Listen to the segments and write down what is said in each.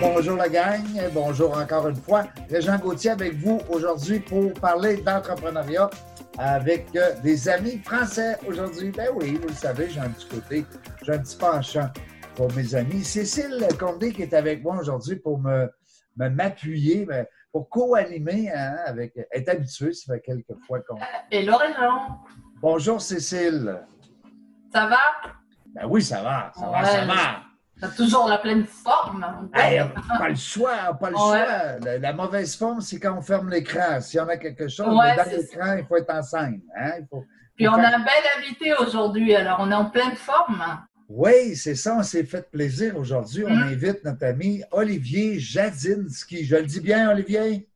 Bonjour la gang, bonjour encore une fois. Régent Gauthier avec vous aujourd'hui pour parler d'entrepreneuriat avec euh, des amis français aujourd'hui. Ben oui, vous le savez, j'ai un petit côté, j'ai un petit penchant pour mes amis. Cécile Condé qui est avec moi aujourd'hui pour me m'appuyer, ben, pour co-animer hein, avec. Elle est habituée, ça fait quelques fois qu'on. Hello Régent. Bonjour Cécile. Ça va? Ben oui, ça va, ça va, ça va. T'as toujours la pleine forme. pas le choix, pas le choix. La, mauvaise forme, c'est quand on ferme l'écran. S'il y en a quelque chose, dans l'écran, il faut être en scène. Hein? Puis on a un bel invité aujourd'hui, alors on est en pleine forme. Oui, c'est ça, on s'est fait plaisir aujourd'hui. On hum. invite notre ami Olivier Jadinski. Je le dis bien, Olivier?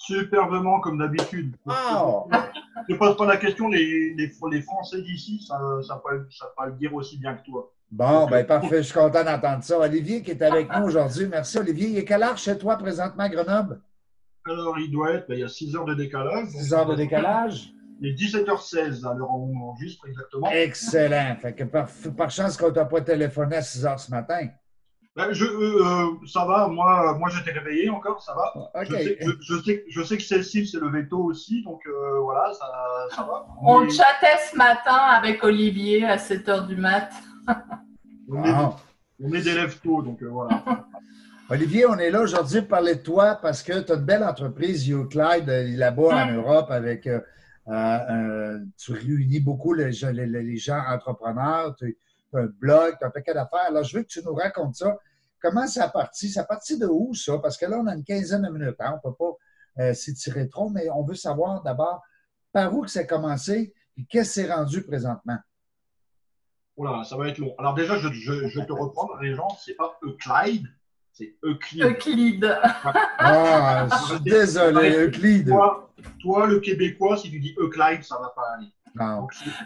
Superbement, comme d'habitude. Oh. Je ne pose pas la question, les, les, Français d'ici, ça ne ça pas le dire aussi bien que toi. Bon, ben parfait, je suis content d'entendre ça. Olivier qui est avec nous aujourd'hui. Merci Olivier. Il est quelle heure chez toi présentement à Grenoble? Alors, il doit être, ben, il y a 6 heures de décalage. 6 heures de décalage? Il est 17h16 à l'heure où on enregistre exactement. Excellent. Fait que par, chance qu'on t'a pas téléphoné à 6 heures ce matin. Ben, je, euh, euh, ça va, moi, moi j'étais réveillé encore, ça va. Je, sais, je, sais, je, sais, que Cécile c'est le veto aussi, donc euh, voilà, ça, ça, va. On chattait ce matin avec Olivier à 7 h du mat'. on, est, des lèvres tôt, donc euh, voilà. Olivier, on est là aujourd'hui pour parler de toi parce que tu as une belle entreprise, YouClyde, euh, là-bas en Europe, avec euh, tu réunis beaucoup les, gens entrepreneurs, tu as un blog, tu as un paquet d'affaires. Alors, je veux que tu nous racontes ça. Comment ça a parti? Ça a parti de où, ça? Parce que là, on a une quinzaine de minutes. Hein? On ne peut pas s'étirer trop, mais on veut savoir d'abord par où que ça a commencé et qu'est-ce qui s'est rendu présentement. Oula, ça va être long. Alors déjà, je, je, te reprends, les gens, c'est pas Euclide, c'est Euclide. Euclide. Ah, je suis désolé, Euclide. Toi, le Québécois, si tu dis Euclide, ça va pas aller.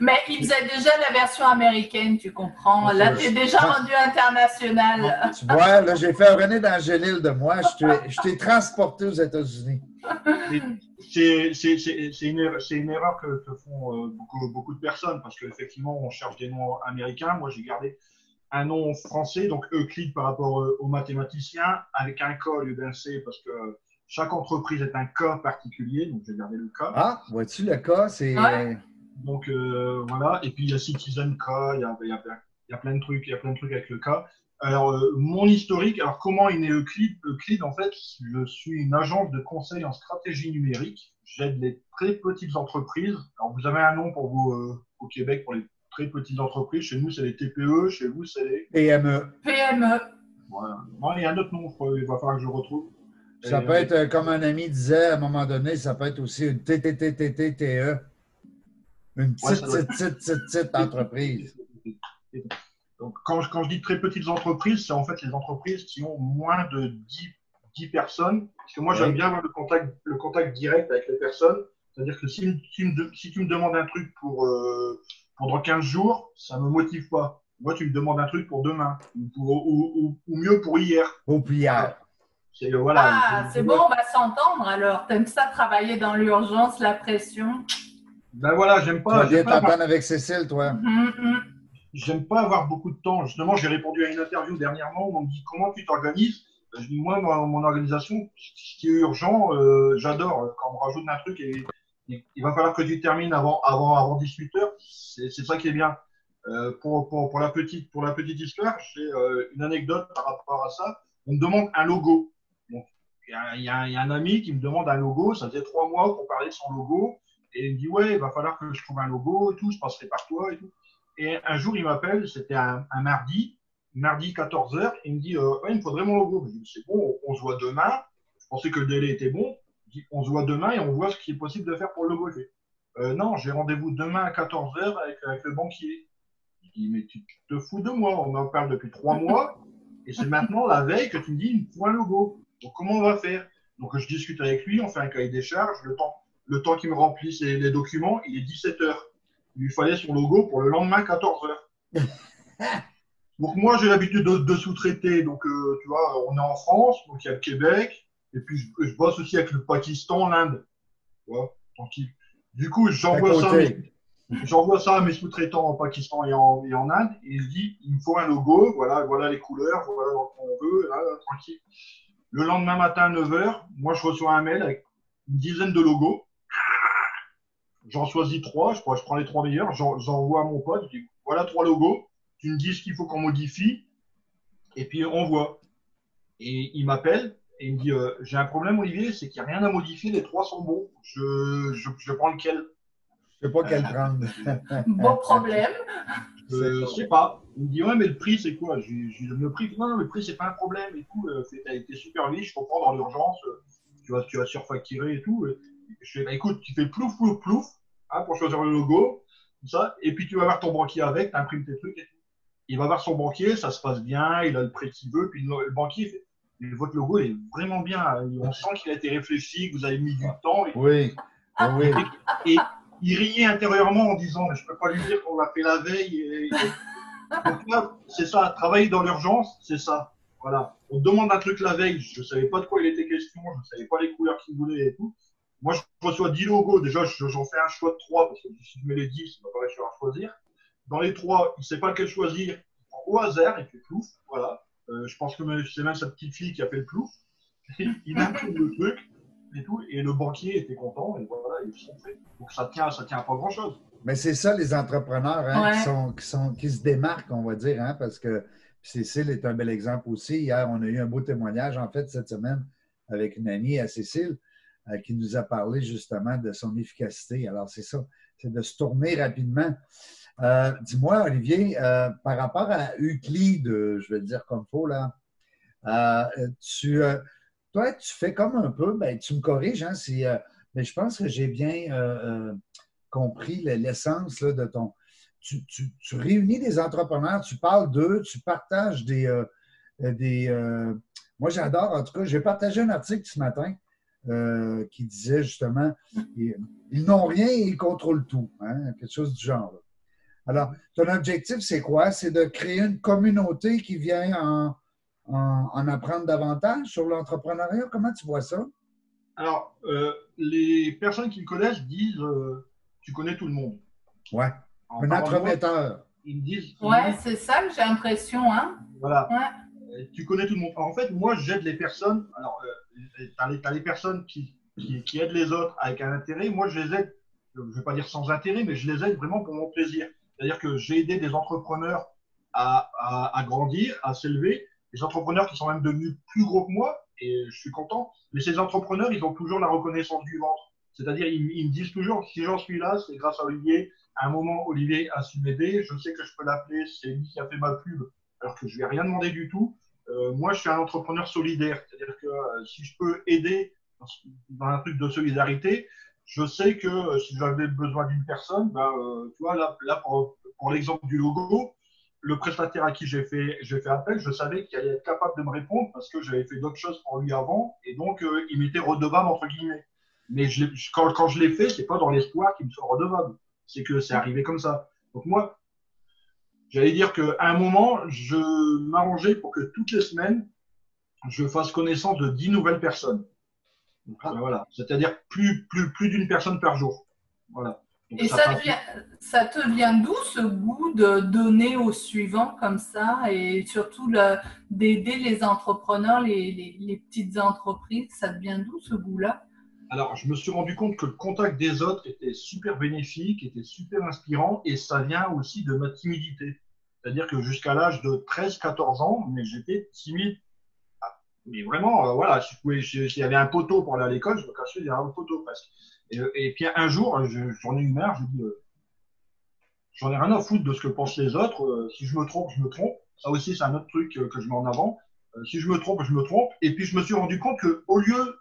Mais il faisait déjà la version américaine, tu comprends. Là, tu es déjà rendu international. Tu vois, là, j'ai fait un René d'Angélil de moi. Je t'ai transporté aux États-Unis. C'est une, erreur, une erreur que, font euh, beaucoup, beaucoup de personnes parce qu'effectivement, on cherche des noms américains. Moi, j'ai gardé un nom français, donc Euclide par rapport aux mathématiciens, avec un K au lieu d'un C parce que chaque entreprise est un cas particulier, donc j'ai gardé le cas. Ah, vois-tu, le cas, c'est. Donc euh, voilà, et puis il y a Citizen K, il y a, il, y a, il y a, plein de trucs, il y a plein de trucs avec le cas. Alors, euh, mon historique, alors comment est né Euclide Euclide, en fait, je suis une agence de conseil en stratégie numérique. J'aide les très petites entreprises. Alors, vous avez un nom pour vous euh, au Québec pour les très petites entreprises. Chez nous, c'est les TPE. Chez vous, c'est les PME. PME. Voilà. il y a un autre nom, il va falloir que je retrouve. Ça peut être, comme un ami disait à un moment donné, ça peut être aussi une TTTTTE. Une petite, petite, petite, petite, petite entreprise. Donc, quand, quand, je dis très petites entreprises, c'est en fait les entreprises qui ont moins de 10, 10 personnes. Parce que moi, j'aime bien avoir le contact, le contact direct avec les personnes. C'est-à-dire que si, si, si, tu me demandes un truc pour, euh, pendant 15 jours, ça ne me motive pas. Moi, tu me demandes un truc pour demain, ou, pour, ou, ou, mieux pour hier. Ou pour hier. C'est voilà, ah, c'est bon, on va s'entendre alors. T'aimes ça travailler dans l'urgence, la pression? Ben voilà, j'aime pas. Tu t'entendre avec Cécile, toi. Mm, mm j'aime pas avoir beaucoup de temps. Justement, j'ai répondu à une interview dernièrement où on me dit comment tu t'organises? Je dis moi, dans mon organisation, ce qui est urgent, euh, j'adore. Quand on me rajoute un truc et, il va falloir que tu termines avant, avant, avant 18 heures, c'est ça qui est bien. Euh, pour, pour, pour, la petite, pour la petite histoire, j'ai euh, une anecdote par rapport à ça. On me demande un logo. il y, y, a un ami qui me demande un logo. Ça faisait trois mois qu'on parlait de son logo. Et il me dit Ouais, il va falloir que je trouve un logo et tout. Je passerai par toi et tout. Et un jour, il m'appelle, c'était un, mardi, mardi 14h, il me dit euh, Il me faudrait mon logo. Je dis C'est bon, on, se voit demain. Je pensais que le délai était bon. Je dis On se voit demain et on voit ce qui est possible de faire pour le logo. Euh, non, j'ai rendez-vous demain à 14h avec, avec, le banquier. Je dis Mais tu te fous de moi On en parle depuis trois mois et c'est maintenant, la veille, que tu me dis Il me faut un logo. Donc, comment on va faire? Donc, je discute avec lui, on fait un cahier des charges. Le temps, le temps qu'il me remplisse les, les documents, il est 17h il lui fallait son logo pour le lendemain 14h. donc moi j'ai l'habitude de, sous-traiter, donc euh, tu vois, on est en France, donc il y a le Québec, et puis je, bosse aussi avec le Pakistan, l'Inde. Tu vois, tranquille. Du coup, j'envoie ça, J'envoie ça à mes sous-traitants en Pakistan et en, et en Inde, et il dit il me faut un logo, voilà, voilà les couleurs, voilà ce qu'on veut, là, tranquille. Le lendemain matin à 9h, moi je reçois un mail avec une dizaine de logos. J'en choisis trois, je, prends- je prends les trois meilleurs, j'en- j'envoie à mon pote, je dis voilà trois logos, tu me dis ce qu'il faut qu'on modifie, et puis on voit. Et il m'appelle et il me dit euh, j'ai un problème Olivier, c'est qu'il n'y a rien à modifier, les trois sont bons. Je, je, je prends lequel? Je sais pas quel prendre. Beau problème. Je sais pas. Il me dit ouais mais le prix c'est quoi? J'ai donné le prix. Non, non le prix c'est pas un problème et tout. Euh, T'as été super vite, je comprends dans l'urgence. euh, Tu vas tu vas surfacturer et tout. Je fais bah écoute tu fais plouf plouf plouf hein, pour choisir le logo, tout ça. Et puis tu vas voir ton banquier avec, t'imprimes tes trucs et tout. Il va voir son banquier, ça se passe bien, il a le prix qu'il veut. Puis le, banquier fait mais votre logo est vraiment bien. hein. On sent qu'il a été réfléchi, que vous avez mis du temps. Et Oui. Ah, oui. et il riait intérieurement en disant mais je peux pas lui dire qu'on l'a fait la veille. Et... Donc là, c'est ça, travailler dans l'urgence, c'est ça. Voilà. On demande un truc la veille, je savais pas de quoi il était question, je savais pas les couleurs qu'il voulait et tout. Moi, je reçois 10 logos. Déjà, je- j'en fais un choix de 3 parce que si je mets les 10, il va pas réussir à choisir. Dans les 3, il sait pas lequel choisir. Il prend au hasard, il fait plouf. Voilà. Euh, je pense que c'est même sa petite fille qui a fait le plouf. il imprime le truc et tout. Et le banquier était content. Et voilà, ils sont faits. Donc ça tient, ça tient à pas grand chose. Mais c'est ça, les entrepreneurs hein, Ouais. qui, sont, qui, sont, qui se démarquent, on va dire, hein, parce que Cécile est un bel exemple aussi. Hier, on a eu un beau témoignage, en fait, cette semaine, avec une amie à Cécile, euh, qui nous a parlé justement de son efficacité. Alors, c'est ça, c'est de se tourner rapidement. Euh, Dis-moi, Olivier, euh, par rapport à Euclide, euh, je vais le dire comme faut, là, euh, tu, euh, toi, tu fais comme un peu, ben, tu me corriges, hein, euh, mais je pense que j'ai bien euh, euh, compris le- l'essence de ton. Tu, réunis des entrepreneurs, tu parles d'eux, tu partages des. euh, euh, des euh, moi, j'adore, en tout cas, j'ai partagé un article ce matin euh, qui disait justement ils, ils n'ont rien et ils contrôlent tout, hein, quelque chose du genre. là. Alors, ton objectif, c'est quoi? C'est de créer une communauté qui vient en, en, en apprendre davantage sur l'entrepreneuriat? Comment tu vois ça? Alors, euh, les personnes qui me connaissent disent euh, Tu connais tout le monde. Ouais. En Un entremetteur. Ils me disent Ouais, c'est ça que j'ai l'impression, hein. Voilà. Ouais. Tu connais tout le monde. En fait, moi, j'aide les personnes. Alors, euh, tu as, les, personnes qui, qui, aident les autres avec un intérêt. Moi, je les aide, je ne vais pas dire sans intérêt, mais je les aide vraiment pour mon plaisir. C'est-à-dire que j'ai aidé des entrepreneurs à, à, grandir, à s'élever. Des entrepreneurs qui sont même devenus plus gros que moi, et je suis content. Mais ces entrepreneurs, ils ont toujours la reconnaissance du ventre. C'est-à-dire, ils, me disent toujours, si j'en suis là, c'est grâce à Olivier. À un moment, Olivier a su m'aider. Je sais que je peux l'appeler. C'est lui qui a fait ma pub, alors que je lui ai rien demandé du tout. Euh, moi, je suis un entrepreneur solidaire. C'est-à-dire que euh, si je peux aider dans, un truc de solidarité, je sais que euh, si j'avais besoin d'une personne, euh, tu vois, là, là pour, pour l'exemple du logo, le prestataire à qui j'ai fait, j'ai fait appel, je savais qu'il allait être capable de me répondre parce que j'avais fait d'autres choses pour lui avant et donc il m'était redevable entre guillemets. Mais je- quand, quand je l'ai fait, c'est pas dans l'espoir qu'il me soit redevable. C'est que c'est arrivé comme ça. Donc moi, j'allais dire qu'à un moment, je m'arrangeais pour que toutes les semaines, je fasse connaissance de 10 nouvelles personnes. Donc, euh, voilà. C'est-à-dire plus, plus, plus d'une personne par jour. Voilà. Donc, Et ça ça, passe- devient, ça te vient d'où ce goût de donner aux suivants comme ça? Et surtout le- d'aider les entrepreneurs, les, les- les petites entreprises Ça te vient d'où ce goût-là? Alors, je me suis rendu compte que le contact des autres était super bénéfique, était super inspirant, et ça vient aussi de ma timidité. C'est-à-dire que jusqu'à l'âge de 13-14 ans, mais j'étais timide. Ah, Mais vraiment, euh, voilà, si je pouvais- si- s'il y avait un poteau pour aller à l'école, je me cachais derrière un poteau presque. Et, puis un jour, je- j'en ai eu marre, je dis, euh, j'en ai rien à foutre de ce que pensent les autres. euh, si je me trompe, je me trompe. Ça aussi, c'est un autre truc euh, que je mets en avant. Euh, si je me trompe, je me trompe. Et puis je me suis rendu compte que au lieu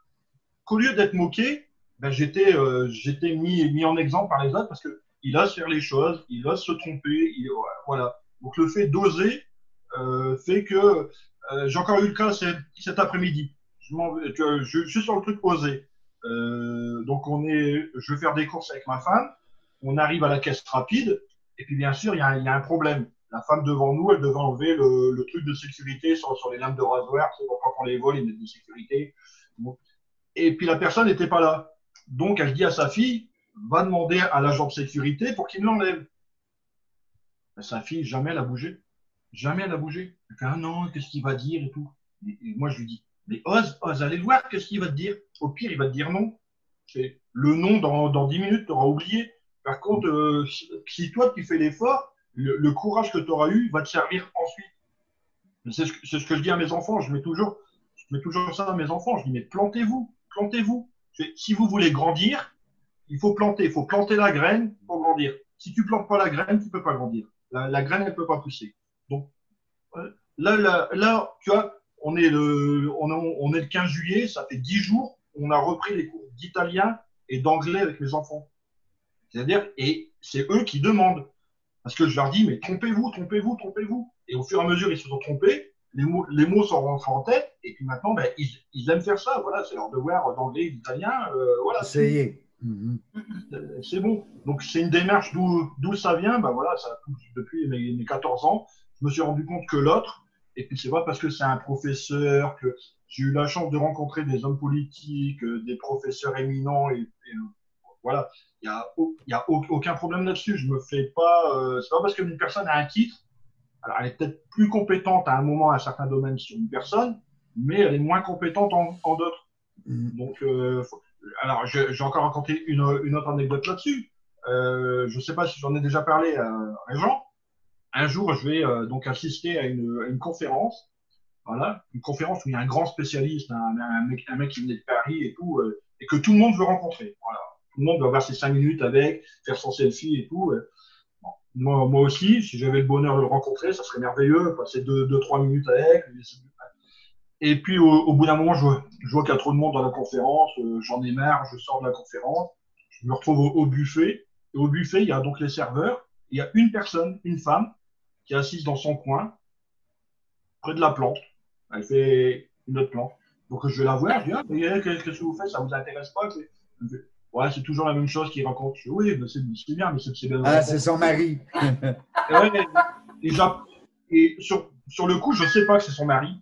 qu'au lieu d'être moqué, ben, j'étais euh, j'étais mis, mis en exemple par les autres parce que il ose faire les choses, il ose se tromper, il, voilà. Donc le fait d'oser euh, fait que euh, j'ai encore eu le cas cet, après-midi. Je, suis sur le truc osé. Euh, donc on est, je vais faire des courses avec ma femme. On arrive à la caisse rapide et puis bien sûr il y a, un- problème. La femme devant nous, elle devait enlever le, truc de sécurité sur, les lames de rasoir. C'est pour pas qu'on les vole, ils mettent de sécurité. Et puis la personne n'était pas là. Donc elle dit à sa fille, va demander à l'agent de sécurité pour qu'il l'enlève. Sa fille, jamais elle a bougé. Jamais elle a bougé. Elle fait, ah non, qu'est-ce qu'il va dire et tout. Et, moi, je lui dis, mais ose, ose, allez voir, qu'est-ce qu'il va te dire. Au pire, il va te dire non. Le non dans, dans 10 minutes, tu auras oublié. Par contre, euh, si toi, tu fais l'effort, le, courage que tu auras eu va te servir ensuite. C'est ce, ce, que je dis à mes enfants. Je mets toujours, je mets toujours ça à mes enfants. Je dis, mais plantez-vous, plantez-vous. Si vous voulez grandir, il faut planter. Il faut planter la graine pour grandir. Si tu plantes pas la graine, tu peux pas grandir. La, graine, elle peut pas pousser. Donc, euh, là, là, tu vois, on est, le, on, est le 15 juillet, ça fait 10 jours, on a repris les cours d'italien et d'anglais avec mes enfants. C'est-à-dire, et c'est eux qui demandent. Parce que je leur dis, mais trompez-vous, trompez-vous, trompez-vous. Et au fur et à mesure, ils se sont trompés, les mots, les mots sont rentrés en tête, et puis maintenant, ben, ils, aiment faire ça. Voilà, c'est leur devoir d'anglais, d'italien. Euh, voilà. C'est mhm. C'est bon. Donc, c'est une démarche d'où ça vient. Ben, voilà, ça depuis mes, mes 14 ans. Je me suis rendu compte que l'autre, et puis c'est pas parce que c'est un professeur, que j'ai eu la chance de rencontrer des hommes politiques, euh, des professeurs éminents, et, et voilà, il n'y a, a, aucun problème là-dessus. Je me fais pas. Euh, c'est pas parce qu'une personne a un titre, alors elle est peut-être plus compétente à un moment à un certain domaine sur une personne, mais elle est moins compétente en, en d'autres. Mm. Donc, euh, alors j'ai encore raconté une, une autre anecdote là-dessus. Euh, je ne sais pas si j'en ai déjà parlé à, à Jean. Un jour, je vais euh, donc assister à une, à une, conférence. Voilà, une conférence où il y a un grand spécialiste, un, un, mec, un mec qui venait de Paris et tout, euh, et que tout le monde veut rencontrer. Voilà tout le monde doit avoir ses cinq minutes avec, faire son selfie et tout. Moi, moi aussi, si j'avais le bonheur de le rencontrer, ça serait merveilleux, passer deux, deux trois minutes avec. Et puis, au, bout d'un moment, je vois, je vois qu'il y a trop de monde dans la conférence, euh, j'en ai marre, je sors de la conférence, je me retrouve au, buffet. Et au buffet, il y a donc les serveurs. Il y a une personne, une femme, qui est assise dans son coin, près de la plante. Elle fait une autre plante. Donc, je vais la voir, je dis, ah, qu'est-ce que vous faites? Ça vous intéresse pas? Ouais, c'est toujours la même chose qu'il raconte. Oui, c'est bien, mais c'est bien. Ah, c'est son mari. et, et, sur, sur, le coup, je ne sais pas que c'est son mari.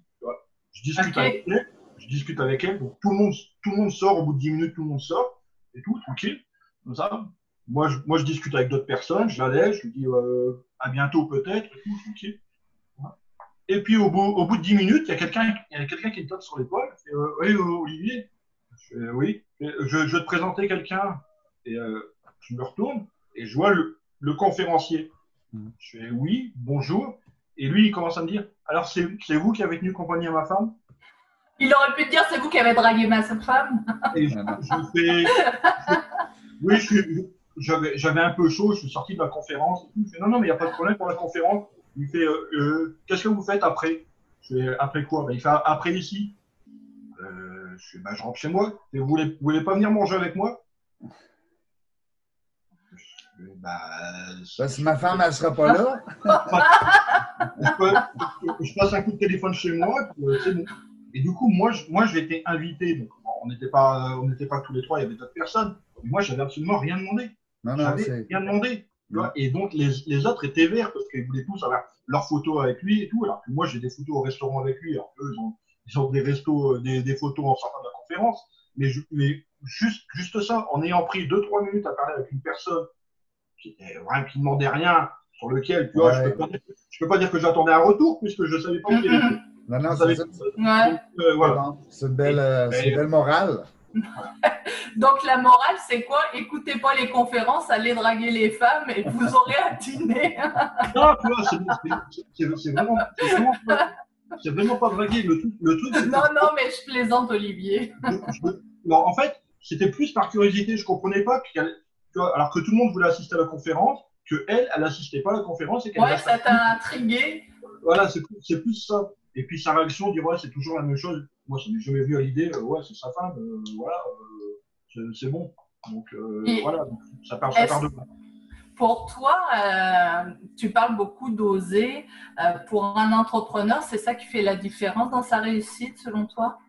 Je discute avec elle. Je discute avec elle. Donc, tout le, monde, tout le monde sort. Au bout de 10 minutes, tout le monde sort. Et tout, tranquille. Comme ça. Moi, je, moi, je discute avec d'autres personnes. Je la laisse. Je lui dis euh, à bientôt, peut-être. Et tout, tranquille. Et puis, au bout, au bout de 10 minutes, il y a quelqu'un quelqu'un qui me tape sur l'épaule. Euh, oui, Olivier. Je oui je, vais te présenter quelqu'un. Et euh, je me retourne et je vois le, le conférencier. Mm. Je fais oui, bonjour. Et lui, il commence à me dire Alors, c'est vous qui avez tenu compagnie à ma femme? Il aurait pu te dire C'est vous qui avez dragué ma femme Et je, fais Oui, j'avais un peu chaud, je suis sorti de la conférence. Il fait, non, non, mais il n'y a pas de problème pour la conférence. Il fait euh, euh, Qu'est-ce que vous faites après? Je fais Après quoi? Ben, Il fait Après ici. Je, bah, je rentre chez moi. Et vous voulez, vous voulez pas venir manger avec moi? Bah, Parce que ma femme, elle sera pas là. je, passe un coup de téléphone chez moi, euh, c'est bon. Et du coup, moi, je, moi, j'ai été invité. Donc, on n'était pas, on n'était pas tous les trois, il y avait d'autres personnes. moi, j'avais absolument rien demandé. Non, non, j'avais rien demandé. et donc, les, les, autres étaient verts parce qu'ils voulaient tous avoir leurs photos avec lui et tout. Alors que moi, j'ai des photos au restaurant avec lui. Alors ils ont, ils ont des restos, euh, des, des, photos en sortant de la conférence. Mais, mais juste, juste ça, en ayant pris 2-3 minutes à parler avec une personne qui, vraiment, qui demandait rien, sur lequel, tu vois, je, peux pas dire, peux pas dire que j'attendais un retour puisque je ne savais pas où il était. Non, non, c'est euh, voilà. une belle, euh, belle morale. Donc la morale, c'est quoi? Écoutez pas les conférences, allez draguer les femmes et vous aurez à dîner. non, tu vois, c'est vraiment, vraiment, c'est vraiment pas dragué. Le truc, le truc non, non, mais je plaisante, Olivier. non, en fait, c'était plus par curiosité. Je comprenais pas qu'elle, alors que tout le monde voulait assister à la conférence, que elle, elle assistait pas à la conférence et qu'elle. Ouais, ça t'a intrigué. Voilà, c'est plus, plus ça. Et puis sa réaction, dit ouais, c'est toujours la même chose. Moi, ça m'est jamais vu à l'idée. Euh, ouais, c'est sa femme. Euh, voilà, euh, c'est bon. Donc voilà, ça part, ça part de là. Pour toi, tu parles beaucoup d'oser. Pour un entrepreneur, c'est ça qui fait la différence dans sa réussite, selon toi?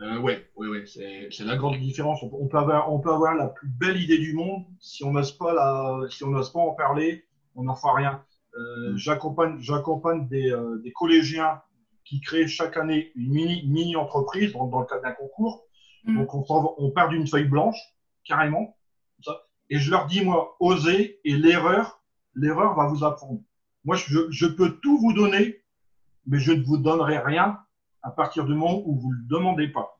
Euh, Oui, oui, oui. c'est la grande différence. On peut, avoir, on peut avoir la plus belle idée du monde. Si on n'ose pas, la, si on pas en parler, on n'en fera rien. Mm. J'accompagne des, des, collégiens qui créent chaque année une mini, mini entreprise dans, le cadre d'un concours. Mm. Donc, on, on part d'une feuille blanche, carrément. Ça Et je leur dis, moi, osez et l'erreur, l'erreur va vous apprendre. Moi, je, je, peux tout vous donner, mais je ne vous donnerai rien à partir du moment où vous ne le demandez pas.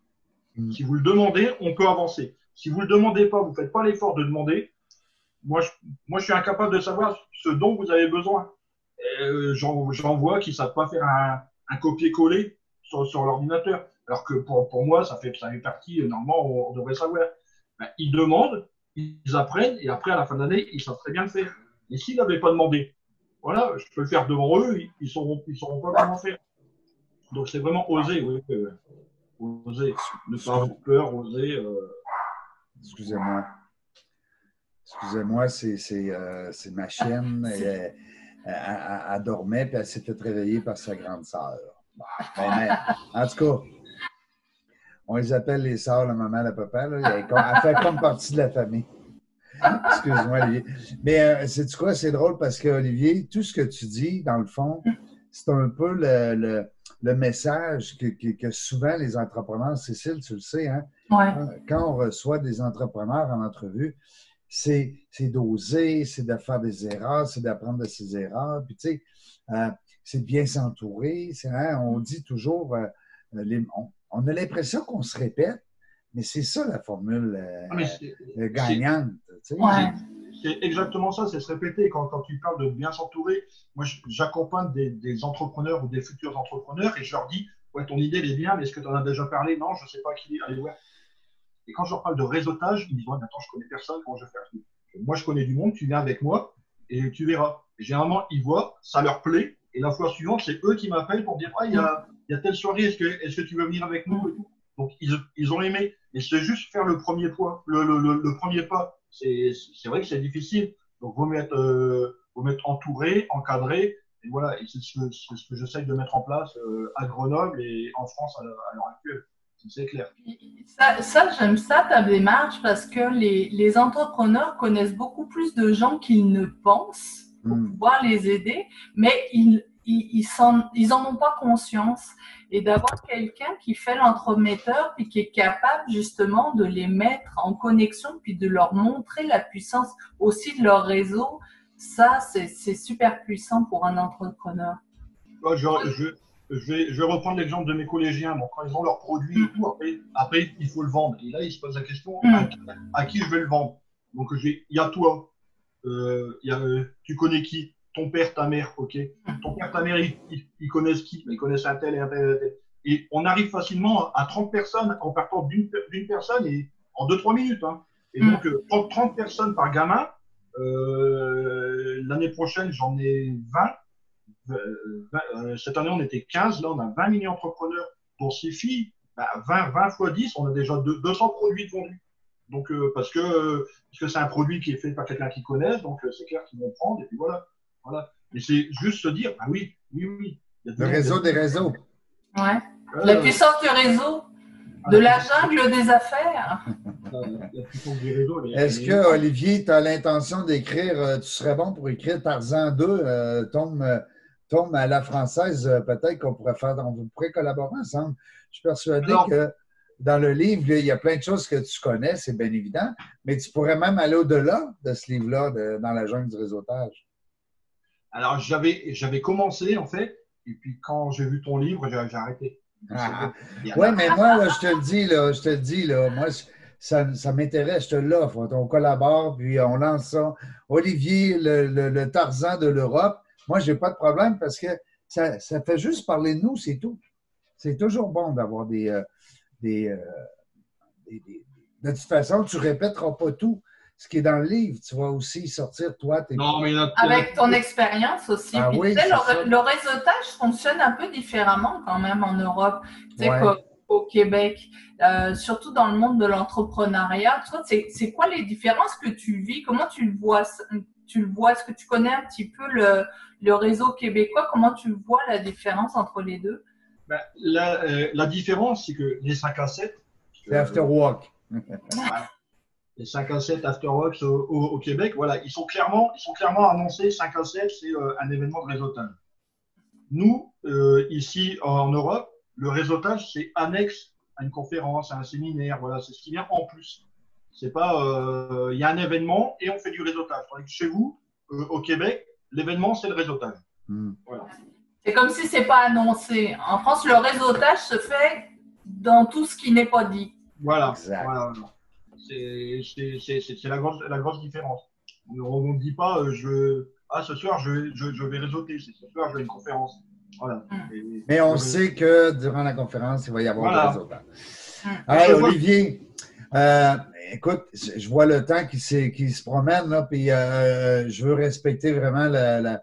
Mm. Si vous le demandez, on peut avancer. Si vous ne le demandez pas, vous ne faites pas l'effort de demander, moi je, moi, je suis incapable de savoir ce dont vous avez besoin. Euh, J'en vois qui ne savent pas faire un, un copier-coller sur, sur l'ordinateur. Alors que pour, pour, moi, ça fait, ça fait partie, normalement, on, devrait savoir. Ben, ils demandent, ils apprennent, et après, à la fin de l'année, ils savent très bien le faire. Et s'ils n'avaient pas demandé, voilà, je peux le faire devant eux, ils ne sauront, ils sauront pas comment faire. Donc c'est vraiment oser, oui. oser. Ne pas avoir peur, oser. Euh... Excusez-moi. Excusez-moi, c'est euh, ma chienne. Elle, elle, dormait, puis elle s'est fait réveiller par sa grande sœur. En tout cas, on les appelle les sœurs, la maman, la papa. Là. Elle, fait comme partie de la famille. Excuse-moi, Olivier. Mais euh, c'est quoi? C'est drôle parce que, Olivier, tout ce que tu dis, dans le fond, c'est un peu le, le, message que, que, souvent les entrepreneurs, Cécile, tu le sais, hein? quand on reçoit des entrepreneurs en entrevue, c'est d'oser, c'est de faire des erreurs, c'est d'apprendre de ses erreurs. Puis, tu sais, euh, c'est de bien s'entourer. Hein, on dit toujours, euh, les, on a l'impression qu'on se répète, mais c'est ça la formule euh, ah, gagnante. C'est exactement ça, c'est se répéter. Quand, tu parles de bien s'entourer, moi j'accompagne des, entrepreneurs ou des futurs entrepreneurs et je leur dis Ouais, ton idée elle est bien, mais est-ce que tu en as déjà parlé? Non, je ne sais pas qui allez voir. Et quand je leur parle de réseautage, ils disent ouais, Attends, je connais personne, comment je vais faire? Moi je connais du monde, tu viens avec moi et tu verras. généralement, ils voient, ça leur plaît, et la fois suivante, c'est eux qui m'appellent pour dire Ah, il y a telle soirée, est-ce que, est tu veux venir avec nous Donc, ils, ont aimé. Et c'est juste faire le premier le, le premier pas, c'est vrai que c'est difficile. Donc, vous mettre, euh, vous mettre entouré, encadré. Et voilà, et c'est ce, ce, que j'essaye de mettre en place euh, à Grenoble et en France à l'heure actuelle. C'est clair. Ça, ça j'aime ça, ta démarche, parce que les, les, entrepreneurs connaissent beaucoup plus de gens qu'ils ne pensent pour hmm. pouvoir les aider, mais ils, ils, ils, en ont pas conscience. Et d'avoir quelqu'un qui fait l'entremetteur puis qui est capable justement de les mettre en connexion puis de leur montrer la puissance aussi de leur réseau, ça, c'est super puissant pour un entrepreneur. Je, je, je, vais, je vais, reprendre l'exemple de mes collégiens. quand ils ont leur produit et tout, après, il faut le vendre. Et là, ils se posent la question mm. à, qui je vais le vendre? Donc, il y a toi. Euh, y a, euh, tu connais qui? Ton père, ta mère, ok. Ton père, ta mère, ils, connaissent qui? Ils connaissent un tel et un tel et un tel. Et on arrive facilement à 30 personnes en partant d'une personne et en 2-3 minutes. Hein. Et mm. donc, 30, euh, personnes par gamin. Euh, L'année prochaine, j'en ai 20. Euh, cette année, on était 15. Là, on a 20 mini-entrepreneurs pour ces filles. 20, bah, 20 fois 10, on a déjà 200 produits vendus. Donc, euh, parce que parce que c'est un produit qui est fait par quelqu'un qui connaît, donc c'est clair qu'ils vont prendre. Et puis voilà. Voilà. Et c'est juste se dire, ah oui, oui, oui. Le réseau des réseaux. Ouais. La puissance du réseau, de la jungle des affaires. Est-ce que, Olivier, tu as l'intention d'écrire, euh, tu serais bon pour écrire Tarzan 2, euh, tombe, euh, tombe à la française, peut-être qu'on pourrait faire, on pourrait collaborer ensemble. Je suis persuadé que dans le livre, il y a plein de choses que tu connais, c'est bien évident, mais tu pourrais même aller au-delà de ce livre-là, dans la jungle du réseautage. Alors, j'avais, j'avais commencé, en fait, et puis quand j'ai vu ton livre, j'ai, arrêté. Ah. Oui, mais moi, je te le dis, là, je te le dis, là, moi, ça, ça m'intéresse, je te l'offre. On collabore, puis on lance ça. Olivier, le, le, Tarzan de l'Europe, moi, je n'ai pas de problème parce que ça, ça, fait juste parler de nous, c'est tout. C'est toujours bon d'avoir des, euh, euh, des, des, De toute façon, tu ne répéteras pas tout ce qui est dans le livre. Tu vas aussi sortir, toi, tes... Non, mais Avec ton expérience aussi. Ah oui, le, réseautage fonctionne un peu différemment quand même en Europe. Tu sais, qu'au Québec, euh, surtout dans le monde de l'entrepreneuriat. C'est quoi les différences que tu vis? Comment tu le vois? Tu le vois? Est-ce que tu connais un petit peu le, le, réseau québécois? Comment tu vois la différence entre les deux? Ben, la, euh, la, différence, c'est que les 5 à 7. C'est After Work les 5 à 7 Afterworks au, au, Québec, voilà, ils sont clairement, ils sont clairement annoncés 5 à 7, c'est euh, un événement de réseautage. Nous, euh, ici en Europe, le réseautage, c'est annexe à une conférence, à un séminaire, voilà, c'est ce qui vient en plus. C'est pas, il y a un événement et on fait du réseautage. chez vous, au Québec, l'événement, c'est le réseautage. Hmm. C'est comme si c'est pas annoncé. En France, le réseautage se fait dans tout ce qui n'est pas dit. Voilà. voilà. C'est la grosse, la grosse différence. On ne dit pas, euh, je, ah, ce soir, je, je, je vais réseauter. Ce soir, j'ai une conférence. Voilà. Hmm. Mais on sait que durant la conférence, il va y avoir voilà. des réseautage. Hmm. Olivier, euh, écoute, je vois le temps qui, qui se promène, là, puis euh, je veux respecter vraiment la, la,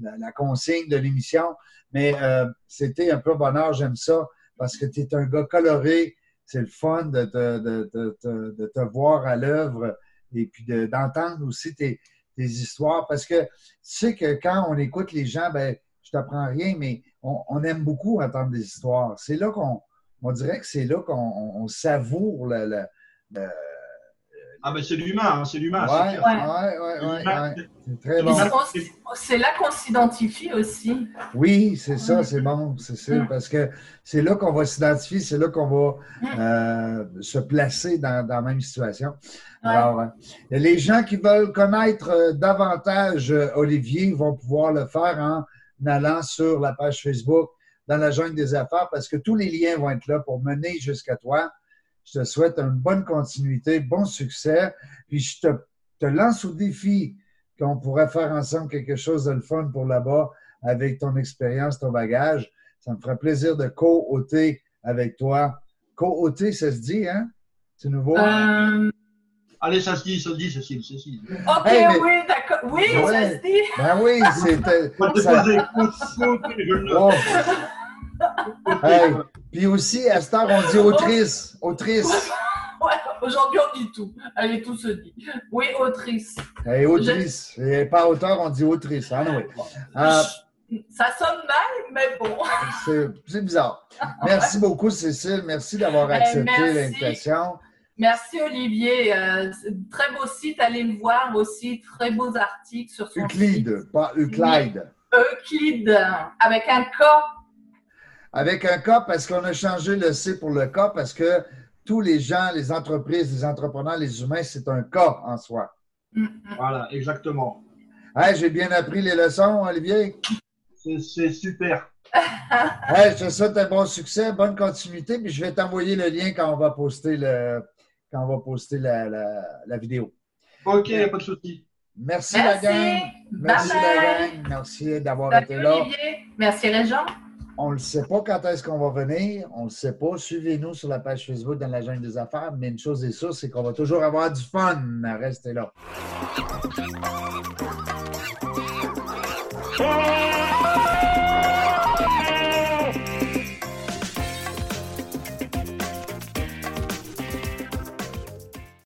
la consigne de l'émission, mais euh, c'était un peu bonheur, j'aime ça, parce que tu es un gars coloré, c'est le fun de te, de, de, te voir à l'œuvre et puis d'entendre aussi tes, tes, histoires, parce que tu sais que quand on écoute les gens, ben, je t'apprends rien, mais on, aime beaucoup entendre des histoires. C'est là qu'on, on dirait que c'est là qu'on savoure le, le ah, mais c'est l'humain, hein, c'est l'humain. Oui, oui, oui. C'est très bon. C'est là qu'on s'identifie aussi. Oui, c'est ça, c'est bon, c'est sûr, parce que c'est là qu'on va s'identifier, c'est là qu'on va euh, se placer dans, dans, la même situation. Alors, euh, les gens qui veulent connaître euh, davantage Olivier vont pouvoir le faire en allant sur la page Facebook dans la jungle des affaires parce que tous les liens vont être là pour mener jusqu'à toi. Je te souhaite une bonne continuité, bon succès. Puis je te, te lance au défi qu'on pourrait faire ensemble quelque chose de le fun pour là-bas avec ton expérience, ton bagage. Ça me ferait plaisir de co-ôter avec toi. Co-ôter, ça se dit, hein? C'est nouveau? Euh, Allez, ça se dit, ça se dit, Cécile, Cécile. OK, oui, d'accord. Oui, ça se dit. Ben oui, c'était. Puis aussi, à cette heure, on dit autrice. Autrice. Ouais, aujourd'hui, on dit tout. Allez, tout se dit. Oui, autrice. Et autrice. Et pas auteur, on dit autrice. Ah, oui. Euh, ça sonne mal, mais bon. C'est bizarre. Merci beaucoup, Cécile. Merci d'avoir ben, accepté l'invitation. Merci Olivier. Euh, très beau site, allez le voir aussi. Très beaux articles sur son Euclide, pas Euclide. Euclide, avec un K avec un cas parce qu'on a changé le C pour le cas parce que tous les gens, les entreprises, les entrepreneurs, les humains, c'est un cas en soi. Voilà, exactement. J'ai bien appris les leçons, Olivier. C'est super. hey, je te souhaite un bon succès, bonne continuité, puis je vais t'envoyer le lien quand on va poster, le, quand on va poster la, la, vidéo. OK, pas de souci. Merci, la gang. Merci la gang. Merci d'avoir été là. Olivier. Merci Régent. On ne sait pas quand est-ce qu'on va venir, on ne sait pas. Suivez-nous sur la page Facebook dans la des affaires, mais une chose est sûre, c'est qu'on va toujours avoir du fun. Restez là.